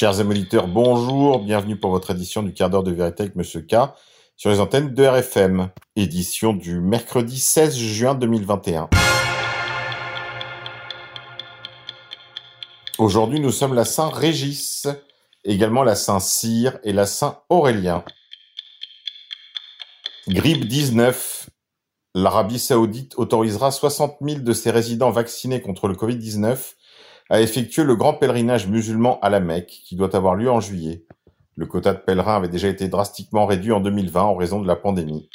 Chers auditeurs, bonjour, bienvenue pour votre édition du quart d'heure de vérité avec Monsieur K sur les antennes de RFM, édition du mercredi 16 juin 2021. Aujourd'hui, nous sommes la Saint-Régis, également la Saint-Cyr et la Saint-Aurélien. Grippe 19. L'Arabie Saoudite autorisera 60 000 de ses résidents vaccinés contre le Covid-19 à effectuer le grand pèlerinage musulman à la Mecque, qui doit avoir lieu en juillet. Le quota de pèlerins avait déjà été drastiquement réduit en 2020 en raison de la pandémie.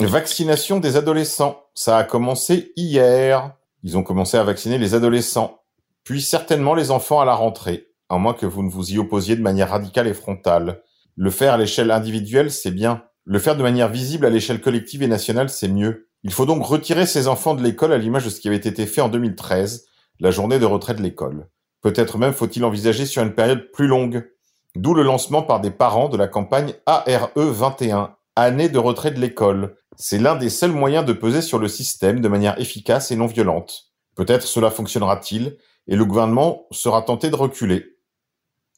Vaccination des adolescents. Ça a commencé hier. Ils ont commencé à vacciner les adolescents, puis certainement les enfants à la rentrée, à moins que vous ne vous y opposiez de manière radicale et frontale. Le faire à l'échelle individuelle, c'est bien. Le faire de manière visible à l'échelle collective et nationale, c'est mieux. Il faut donc retirer ces enfants de l'école à l'image de ce qui avait été fait en 2013, la journée de retrait de l'école. Peut-être même faut-il envisager sur une période plus longue. D'où le lancement par des parents de la campagne ARE 21, année de retrait de l'école. C'est l'un des seuls moyens de peser sur le système de manière efficace et non violente. Peut-être cela fonctionnera-t-il et le gouvernement sera tenté de reculer.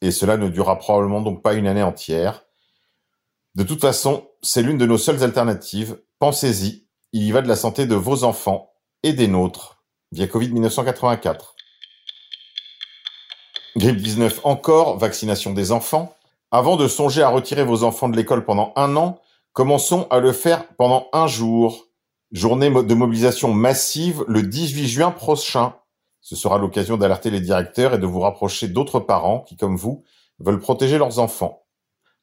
Et cela ne durera probablement donc pas une année entière. De toute façon, c'est l'une de nos seules alternatives. Pensez-y il y va de la santé de vos enfants et des nôtres via Covid-1984. Grippe 19 encore, vaccination des enfants. Avant de songer à retirer vos enfants de l'école pendant un an, commençons à le faire pendant un jour. Journée de mobilisation massive le 18 juin prochain. Ce sera l'occasion d'alerter les directeurs et de vous rapprocher d'autres parents qui, comme vous, veulent protéger leurs enfants.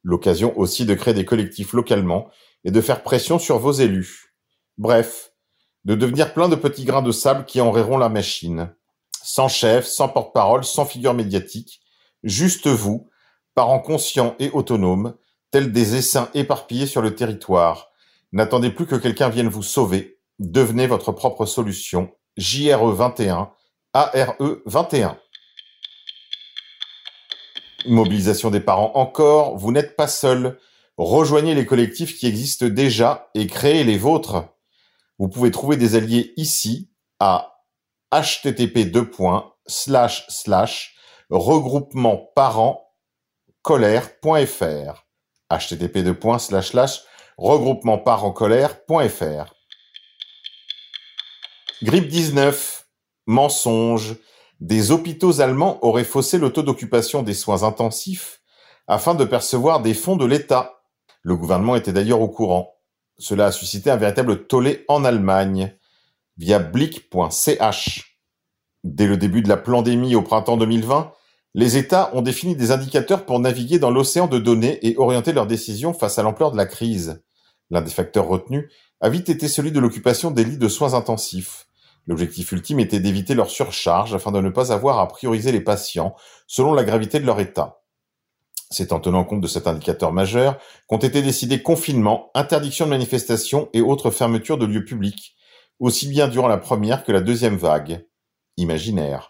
L'occasion aussi de créer des collectifs localement et de faire pression sur vos élus. Bref, de devenir plein de petits grains de sable qui enrayeront la machine. Sans chef, sans porte-parole, sans figure médiatique, juste vous, parents conscients et autonomes, tels des essaims éparpillés sur le territoire. N'attendez plus que quelqu'un vienne vous sauver. Devenez votre propre solution. JRE 21, ARE 21. Mobilisation des parents encore, vous n'êtes pas seul. Rejoignez les collectifs qui existent déjà et créez les vôtres. Vous pouvez trouver des alliés ici à http regroupement parents colère.fr http regroupement parents colère.fr Grippe 19 mensonge des hôpitaux allemands auraient faussé le taux d'occupation des soins intensifs afin de percevoir des fonds de l'État. Le gouvernement était d'ailleurs au courant. Cela a suscité un véritable tollé en Allemagne via blick.ch. Dès le début de la pandémie au printemps 2020, les États ont défini des indicateurs pour naviguer dans l'océan de données et orienter leurs décisions face à l'ampleur de la crise. L'un des facteurs retenus a vite été celui de l'occupation des lits de soins intensifs. L'objectif ultime était d'éviter leur surcharge afin de ne pas avoir à prioriser les patients selon la gravité de leur état. C'est en tenant compte de cet indicateur majeur qu'ont été décidés confinement, interdiction de manifestations et autres fermetures de lieux publics, aussi bien durant la première que la deuxième vague. Imaginaire.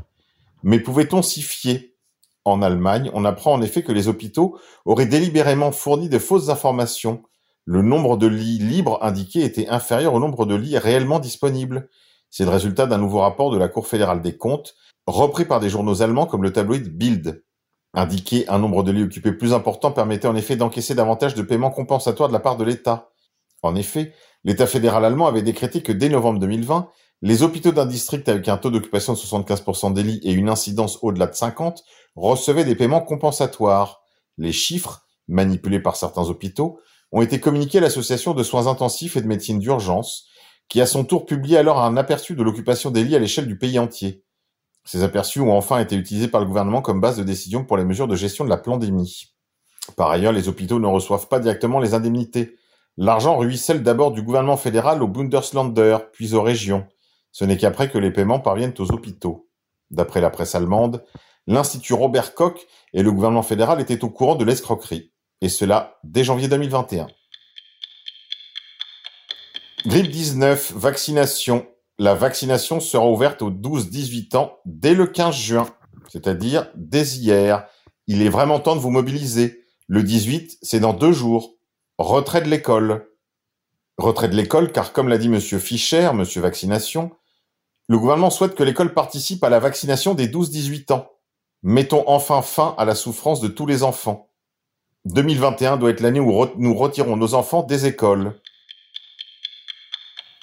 Mais pouvait-on s'y fier? En Allemagne, on apprend en effet que les hôpitaux auraient délibérément fourni de fausses informations. Le nombre de lits libres indiqués était inférieur au nombre de lits réellement disponibles. C'est le résultat d'un nouveau rapport de la Cour fédérale des comptes, repris par des journaux allemands comme le tabloïd Bild. Indiquer un nombre de lits occupés plus important permettait en effet d'encaisser davantage de paiements compensatoires de la part de l'État. En effet, l'État fédéral allemand avait décrété que dès novembre 2020, les hôpitaux d'un district avec un taux d'occupation de 75% des lits et une incidence au-delà de 50 recevaient des paiements compensatoires. Les chiffres, manipulés par certains hôpitaux, ont été communiqués à l'association de soins intensifs et de médecine d'urgence, qui à son tour publiait alors un aperçu de l'occupation des lits à l'échelle du pays entier. Ces aperçus ont enfin été utilisés par le gouvernement comme base de décision pour les mesures de gestion de la pandémie. Par ailleurs, les hôpitaux ne reçoivent pas directement les indemnités. L'argent ruisselle d'abord du gouvernement fédéral au Bundesländer, puis aux régions. Ce n'est qu'après que les paiements parviennent aux hôpitaux. D'après la presse allemande, l'Institut Robert Koch et le gouvernement fédéral étaient au courant de l'escroquerie. Et cela dès janvier 2021. Grippe 19, vaccination la vaccination sera ouverte aux 12-18 ans dès le 15 juin, c'est-à-dire dès hier. Il est vraiment temps de vous mobiliser. Le 18, c'est dans deux jours. Retrait de l'école. Retrait de l'école car, comme l'a dit Monsieur Fischer, Monsieur Vaccination, le gouvernement souhaite que l'école participe à la vaccination des 12-18 ans. Mettons enfin fin à la souffrance de tous les enfants. 2021 doit être l'année où nous retirons nos enfants des écoles.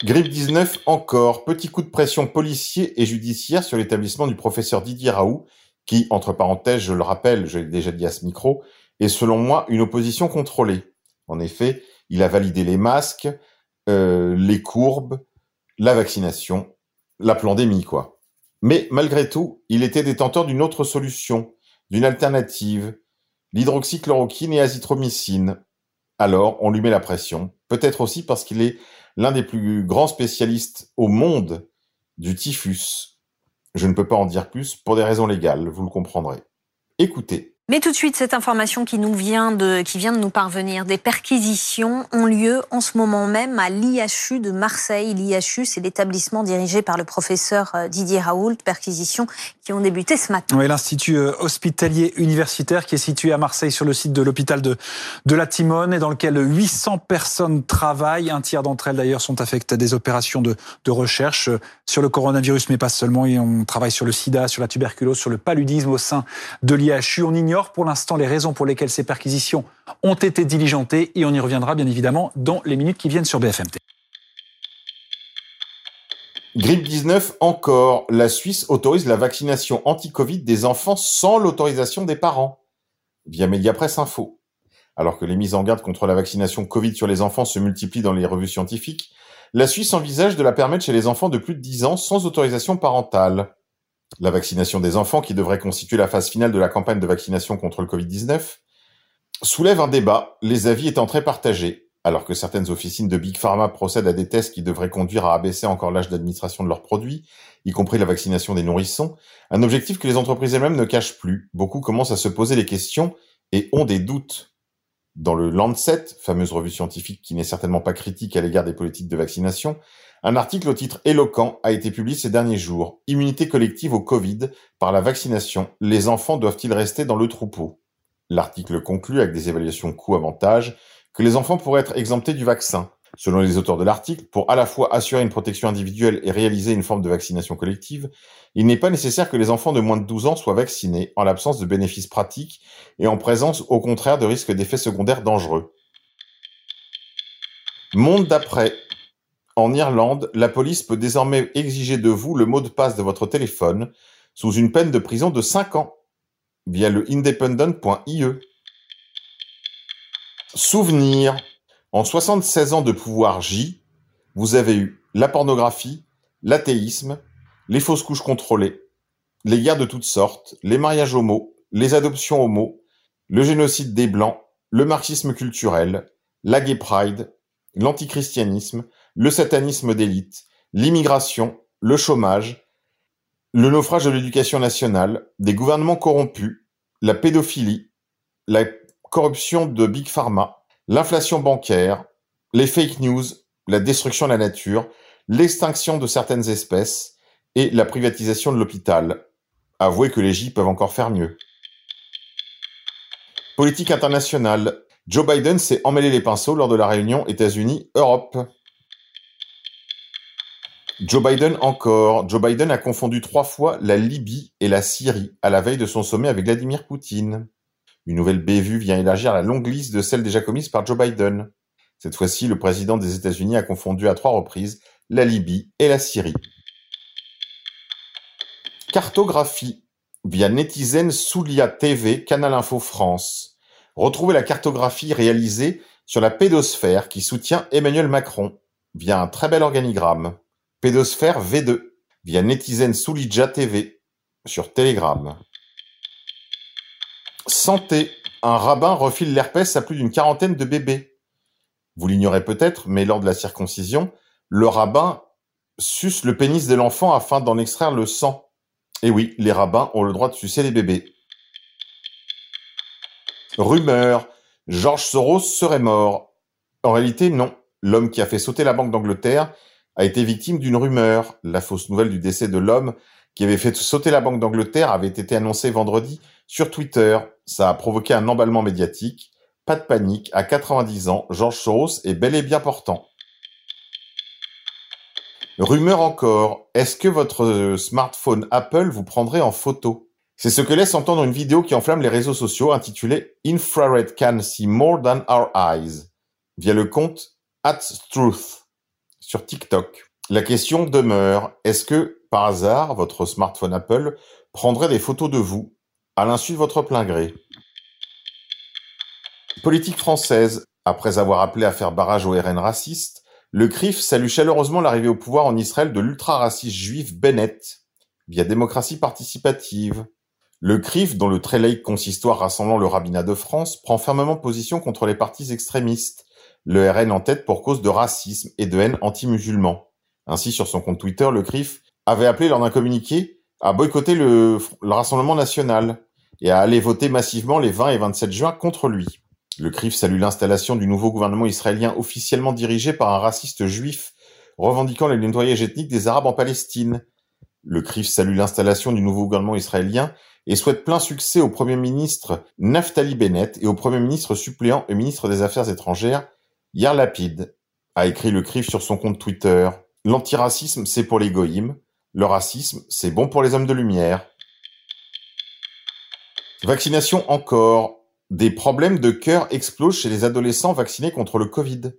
Grippe 19 encore, petit coup de pression policier et judiciaire sur l'établissement du professeur Didier Raoult, qui, entre parenthèses, je le rappelle, je déjà dit à ce micro, est selon moi une opposition contrôlée. En effet, il a validé les masques, euh, les courbes, la vaccination, la pandémie, quoi. Mais malgré tout, il était détenteur d'une autre solution, d'une alternative, l'hydroxychloroquine et azithromycine. Alors, on lui met la pression, peut-être aussi parce qu'il est l'un des plus grands spécialistes au monde du typhus. Je ne peux pas en dire plus pour des raisons légales, vous le comprendrez. Écoutez. Mais tout de suite, cette information qui nous vient de, qui vient de nous parvenir, des perquisitions ont lieu en ce moment même à l'IHU de Marseille. L'IHU, c'est l'établissement dirigé par le professeur euh, Didier Raoult. Perquisitions qui ont débuté ce matin. Oui, l'institut euh, hospitalier universitaire qui est situé à Marseille sur le site de l'hôpital de, de la Timone et dans lequel 800 personnes travaillent. Un tiers d'entre elles d'ailleurs sont affectées à des opérations de, de recherche euh, sur le coronavirus, mais pas seulement. Et on travaille sur le sida, sur la tuberculose, sur le paludisme au sein de l'IHU. On ignore pour l'instant les raisons pour lesquelles ces perquisitions ont été diligentées et on y reviendra bien évidemment dans les minutes qui viennent sur BFMT. Grippe 19 encore. La Suisse autorise la vaccination anti-Covid des enfants sans l'autorisation des parents. Via Mediapresse Info. Alors que les mises en garde contre la vaccination Covid sur les enfants se multiplient dans les revues scientifiques, la Suisse envisage de la permettre chez les enfants de plus de 10 ans sans autorisation parentale. La vaccination des enfants, qui devrait constituer la phase finale de la campagne de vaccination contre le Covid-19, soulève un débat, les avis étant très partagés, alors que certaines officines de Big Pharma procèdent à des tests qui devraient conduire à abaisser encore l'âge d'administration de leurs produits, y compris la vaccination des nourrissons, un objectif que les entreprises elles-mêmes ne cachent plus. Beaucoup commencent à se poser les questions et ont des doutes. Dans le Lancet, fameuse revue scientifique qui n'est certainement pas critique à l'égard des politiques de vaccination, un article au titre éloquent a été publié ces derniers jours. Immunité collective au Covid par la vaccination. Les enfants doivent-ils rester dans le troupeau? L'article conclut avec des évaluations coûts-avantages que les enfants pourraient être exemptés du vaccin. Selon les auteurs de l'article, pour à la fois assurer une protection individuelle et réaliser une forme de vaccination collective, il n'est pas nécessaire que les enfants de moins de 12 ans soient vaccinés en l'absence de bénéfices pratiques et en présence au contraire de risques d'effets secondaires dangereux. Monde d'après. En Irlande, la police peut désormais exiger de vous le mot de passe de votre téléphone sous une peine de prison de 5 ans via le independent.ie. Souvenir. En 76 ans de pouvoir J, vous avez eu la pornographie, l'athéisme, les fausses couches contrôlées, les guerres de toutes sortes, les mariages homo, les adoptions homo, le génocide des Blancs, le marxisme culturel, la gay pride, l'antichristianisme, le satanisme d'élite, l'immigration, le chômage, le naufrage de l'éducation nationale, des gouvernements corrompus, la pédophilie, la corruption de Big Pharma, l'inflation bancaire, les fake news, la destruction de la nature, l'extinction de certaines espèces et la privatisation de l'hôpital. Avouez que les J peuvent encore faire mieux. Politique internationale. Joe Biden s'est emmêlé les pinceaux lors de la réunion États-Unis-Europe. Joe Biden encore. Joe Biden a confondu trois fois la Libye et la Syrie à la veille de son sommet avec Vladimir Poutine. Une nouvelle bévue vient élargir la longue liste de celles déjà commises par Joe Biden. Cette fois-ci, le président des États-Unis a confondu à trois reprises la Libye et la Syrie. Cartographie via Netizen Soulia TV, Canal Info France. Retrouvez la cartographie réalisée sur la pédosphère qui soutient Emmanuel Macron via un très bel organigramme. Pédosphère V2 via Netizen Soulija TV sur Telegram. Santé. Un rabbin refile l'herpès à plus d'une quarantaine de bébés. Vous l'ignorez peut-être, mais lors de la circoncision, le rabbin suce le pénis de l'enfant afin d'en extraire le sang. Et oui, les rabbins ont le droit de sucer les bébés. Rumeur. George Soros serait mort. En réalité, non. L'homme qui a fait sauter la Banque d'Angleterre a été victime d'une rumeur. La fausse nouvelle du décès de l'homme qui avait fait sauter la Banque d'Angleterre avait été annoncée vendredi sur Twitter. Ça a provoqué un emballement médiatique. Pas de panique, à 90 ans, George Soros est bel et bien portant. Rumeur encore, est-ce que votre smartphone Apple vous prendrait en photo? C'est ce que laisse entendre une vidéo qui enflamme les réseaux sociaux intitulée Infrared can see more than our eyes via le compte Truth sur TikTok. La question demeure, est-ce que, par hasard, votre smartphone Apple prendrait des photos de vous, à l'insu de votre plein gré Politique française, après avoir appelé à faire barrage au RN raciste, le CRIF salue chaleureusement l'arrivée au pouvoir en Israël de l'ultra-raciste juif Bennett, via démocratie participative. Le CRIF, dont le très laïque consistoire rassemblant le rabbinat de France, prend fermement position contre les partis extrémistes, le RN en tête pour cause de racisme et de haine anti-musulman. Ainsi, sur son compte Twitter, le CRIF avait appelé lors d'un communiqué à boycotter le, Rassemblement national et à aller voter massivement les 20 et 27 juin contre lui. Le CRIF salue l'installation du nouveau gouvernement israélien officiellement dirigé par un raciste juif revendiquant le nettoyage ethnique des Arabes en Palestine. Le CRIF salue l'installation du nouveau gouvernement israélien et souhaite plein succès au Premier ministre Naftali Bennett et au Premier ministre suppléant et ministre des Affaires étrangères Yair Lapid, a écrit le CRIF sur son compte Twitter. L'antiracisme, c'est pour les goïms. Le racisme, c'est bon pour les hommes de lumière. Vaccination encore. Des problèmes de cœur explosent chez les adolescents vaccinés contre le Covid.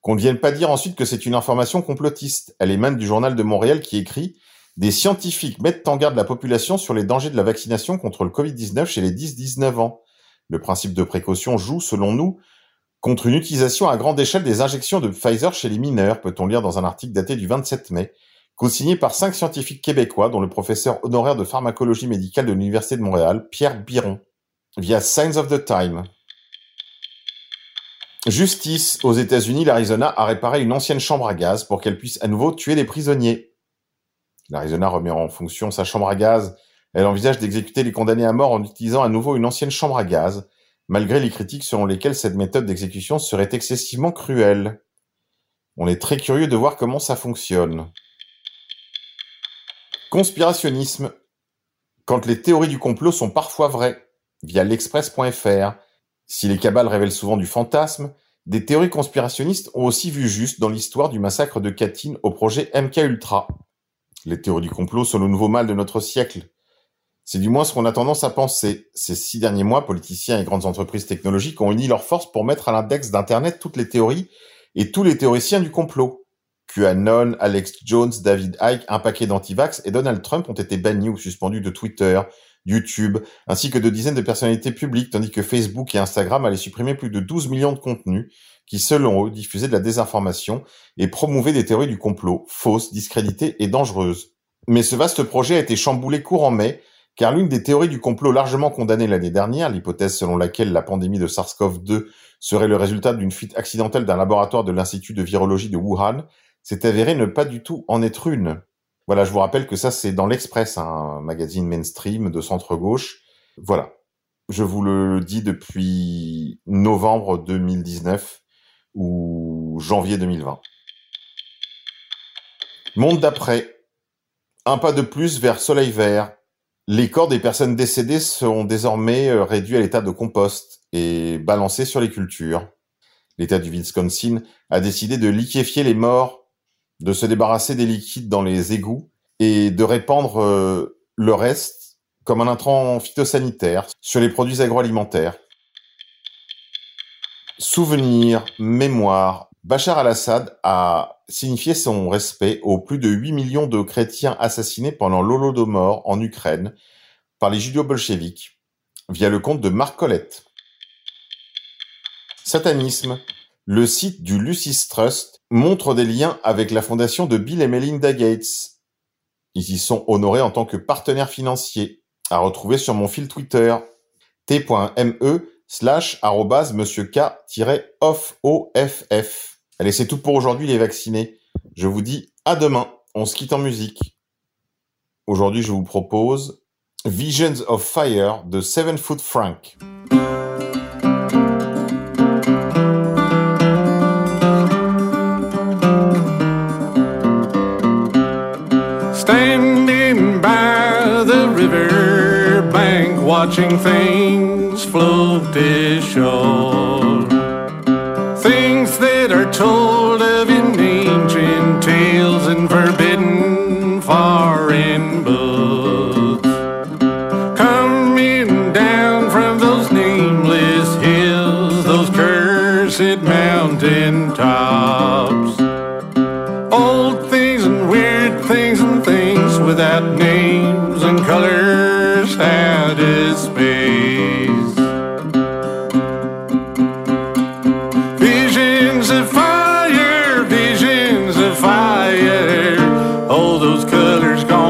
Qu'on ne vienne pas dire ensuite que c'est une information complotiste. Elle émane du journal de Montréal qui écrit Des scientifiques mettent en garde la population sur les dangers de la vaccination contre le Covid-19 chez les 10-19 ans. Le principe de précaution joue, selon nous, Contre une utilisation à grande échelle des injections de Pfizer chez les mineurs, peut-on lire dans un article daté du 27 mai, co-signé par cinq scientifiques québécois, dont le professeur honoraire de pharmacologie médicale de l'Université de Montréal, Pierre Biron, via Signs of the Time. Justice. Aux États-Unis, l'Arizona a réparé une ancienne chambre à gaz pour qu'elle puisse à nouveau tuer les prisonniers. L'Arizona remet en fonction sa chambre à gaz. Elle envisage d'exécuter les condamnés à mort en utilisant à nouveau une ancienne chambre à gaz malgré les critiques selon lesquelles cette méthode d'exécution serait excessivement cruelle. On est très curieux de voir comment ça fonctionne. Conspirationnisme. Quand les théories du complot sont parfois vraies, via l'express.fr. Si les cabales révèlent souvent du fantasme, des théories conspirationnistes ont aussi vu juste dans l'histoire du massacre de Katyn au projet MK Ultra. Les théories du complot sont le nouveau mal de notre siècle. C'est du moins ce qu'on a tendance à penser. Ces six derniers mois, politiciens et grandes entreprises technologiques ont uni leurs forces pour mettre à l'index d'Internet toutes les théories et tous les théoriciens du complot. QAnon, Alex Jones, David Icke, un paquet d'antivax et Donald Trump ont été bannis ou suspendus de Twitter, YouTube, ainsi que de dizaines de personnalités publiques, tandis que Facebook et Instagram allaient supprimer plus de 12 millions de contenus qui, selon eux, diffusaient de la désinformation et promouvaient des théories du complot, fausses, discréditées et dangereuses. Mais ce vaste projet a été chamboulé courant mai car l'une des théories du complot largement condamnées l'année dernière, l'hypothèse selon laquelle la pandémie de SARS-CoV-2 serait le résultat d'une fuite accidentelle d'un laboratoire de l'Institut de virologie de Wuhan, s'est avérée ne pas du tout en être une. Voilà, je vous rappelle que ça c'est dans l'Express, un magazine mainstream de centre-gauche. Voilà. Je vous le dis depuis novembre 2019 ou janvier 2020. Monde d'après. Un pas de plus vers Soleil Vert, les corps des personnes décédées sont désormais euh, réduits à l'état de compost et balancés sur les cultures. L'État du Wisconsin a décidé de liquéfier les morts, de se débarrasser des liquides dans les égouts et de répandre euh, le reste comme un intrant phytosanitaire sur les produits agroalimentaires. Souvenir, mémoire, Bachar al-Assad a signifié son respect aux plus de 8 millions de chrétiens assassinés pendant l'Holodomor en Ukraine par les judéo-bolcheviques via le compte de Marc Colette. Satanisme. Le site du Lucis Trust montre des liens avec la fondation de Bill et Melinda Gates. Ils y sont honorés en tant que partenaires financiers, à retrouver sur mon fil Twitter t.me slash monsieur K-off Allez, c'est tout pour aujourd'hui les vaccinés. Je vous dis à demain. On se quitte en musique. Aujourd'hui, je vous propose Visions of Fire de Seven Foot Frank. Watching things float ashore. Things that are told dealer's gone.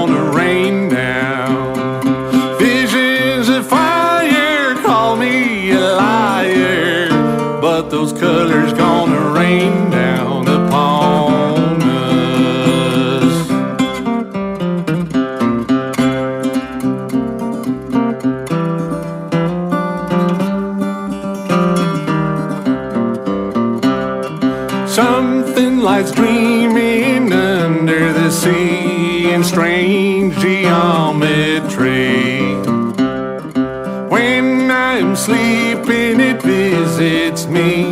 it's me